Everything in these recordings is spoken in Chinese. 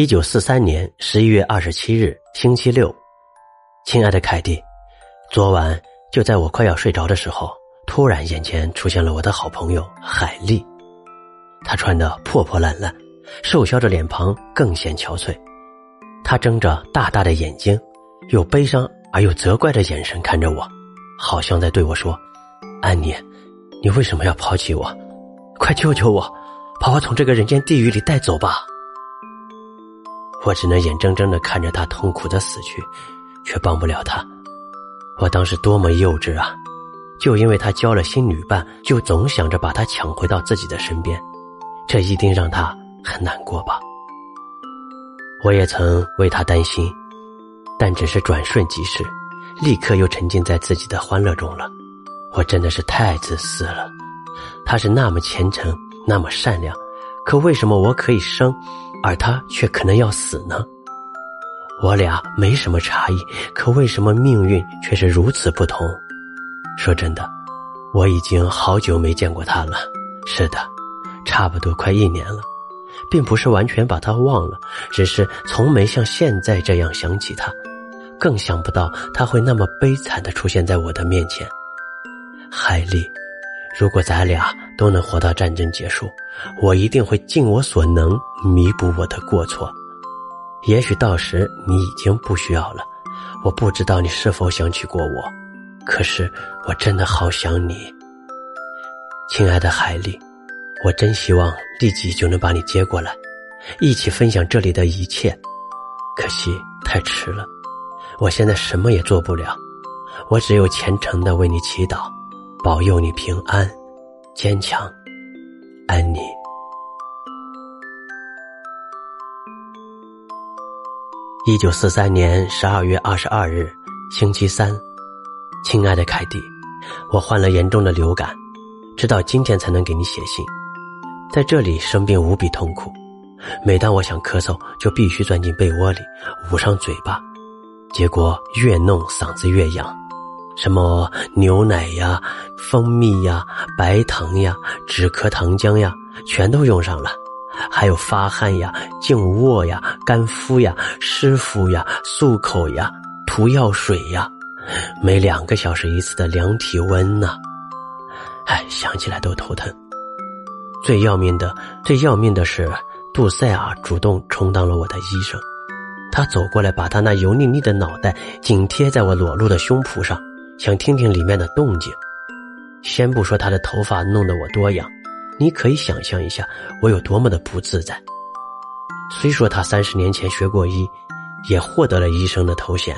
一九四三年十一月二十七日，星期六。亲爱的凯蒂，昨晚就在我快要睡着的时候，突然眼前出现了我的好朋友海丽。她穿得破破烂烂，瘦削着脸庞更显憔悴。她睁着大大的眼睛，有悲伤而又责怪的眼神看着我，好像在对我说：“安妮，你为什么要抛弃我？快救救我，把我从这个人间地狱里带走吧！”我只能眼睁睁的看着他痛苦的死去，却帮不了他。我当时多么幼稚啊！就因为他交了新女伴，就总想着把他抢回到自己的身边，这一定让他很难过吧？我也曾为他担心，但只是转瞬即逝，立刻又沉浸在自己的欢乐中了。我真的是太自私了。他是那么虔诚，那么善良，可为什么我可以生？而他却可能要死呢。我俩没什么差异，可为什么命运却是如此不同？说真的，我已经好久没见过他了。是的，差不多快一年了，并不是完全把他忘了，只是从没像现在这样想起他，更想不到他会那么悲惨的出现在我的面前。海莉。如果咱俩都能活到战争结束，我一定会尽我所能弥补我的过错。也许到时你已经不需要了，我不知道你是否想起过我，可是我真的好想你，亲爱的海莉，我真希望立即就能把你接过来，一起分享这里的一切。可惜太迟了，我现在什么也做不了，我只有虔诚的为你祈祷。保佑你平安、坚强、安妮。一九四三年十二月二十二日，星期三，亲爱的凯蒂，我患了严重的流感，直到今天才能给你写信。在这里生病无比痛苦，每当我想咳嗽，就必须钻进被窝里捂上嘴巴，结果越弄嗓子越痒。什么牛奶呀、蜂蜜呀、白糖呀、止咳糖浆呀，全都用上了。还有发汗呀、静卧呀、干敷呀、湿敷呀、漱口呀、涂药水呀，每两个小时一次的量体温呢。哎，想起来都头疼。最要命的，最要命的是，杜塞尔主动充当了我的医生。他走过来，把他那油腻腻的脑袋紧贴在我裸露的胸脯上。想听听里面的动静，先不说他的头发弄得我多痒，你可以想象一下我有多么的不自在。虽说他三十年前学过医，也获得了医生的头衔，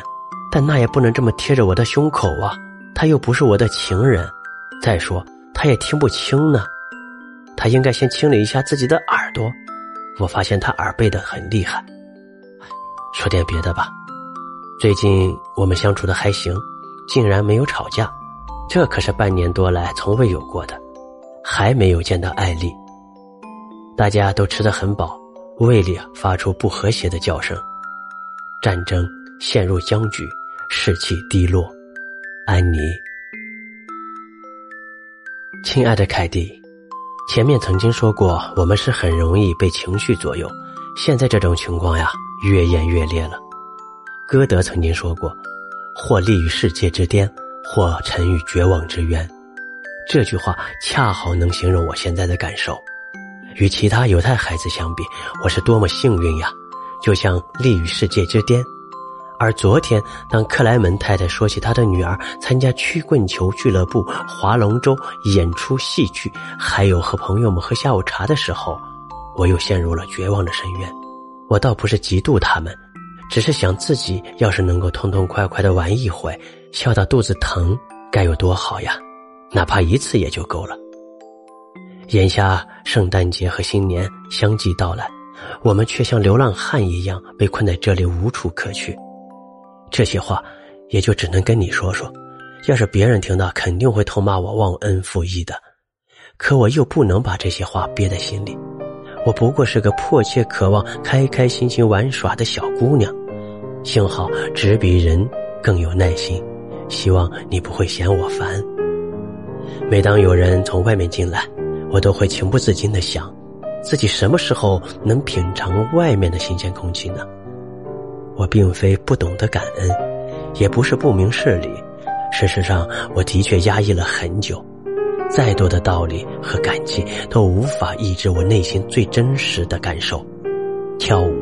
但那也不能这么贴着我的胸口啊！他又不是我的情人，再说他也听不清呢。他应该先清理一下自己的耳朵，我发现他耳背的很厉害。说点别的吧，最近我们相处的还行。竟然没有吵架，这可是半年多来从未有过的。还没有见到艾丽，大家都吃得很饱，胃里发出不和谐的叫声。战争陷入僵局，士气低落。安妮，亲爱的凯蒂，前面曾经说过，我们是很容易被情绪左右。现在这种情况呀，越演越烈了。歌德曾经说过。或立于世界之巅，或沉于绝望之渊。这句话恰好能形容我现在的感受。与其他犹太孩子相比，我是多么幸运呀！就像立于世界之巅。而昨天，当克莱门太太说起她的女儿参加曲棍球俱乐部、划龙舟、演出戏剧，还有和朋友们喝下午茶的时候，我又陷入了绝望的深渊。我倒不是嫉妒他们。只是想自己要是能够痛痛快快的玩一回，笑到肚子疼，该有多好呀！哪怕一次也就够了。眼下圣诞节和新年相继到来，我们却像流浪汉一样被困在这里，无处可去。这些话也就只能跟你说说，要是别人听到，肯定会痛骂我忘恩负义的。可我又不能把这些话憋在心里，我不过是个迫切渴望开开心心玩耍的小姑娘。幸好纸比人更有耐心，希望你不会嫌我烦。每当有人从外面进来，我都会情不自禁的想：自己什么时候能品尝外面的新鲜空气呢？我并非不懂得感恩，也不是不明事理。事实上，我的确压抑了很久。再多的道理和感激都无法抑制我内心最真实的感受。跳舞、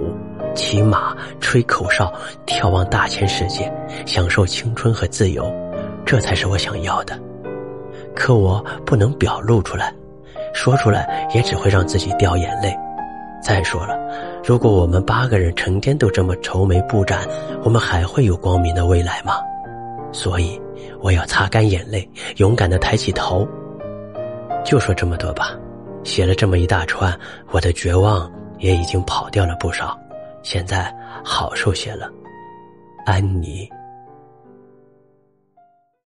骑马、吹口哨、眺望大千世界，享受青春和自由，这才是我想要的。可我不能表露出来，说出来也只会让自己掉眼泪。再说了，如果我们八个人成天都这么愁眉不展，我们还会有光明的未来吗？所以，我要擦干眼泪，勇敢的抬起头。就说这么多吧，写了这么一大串，我的绝望也已经跑掉了不少，现在好受些了，安妮。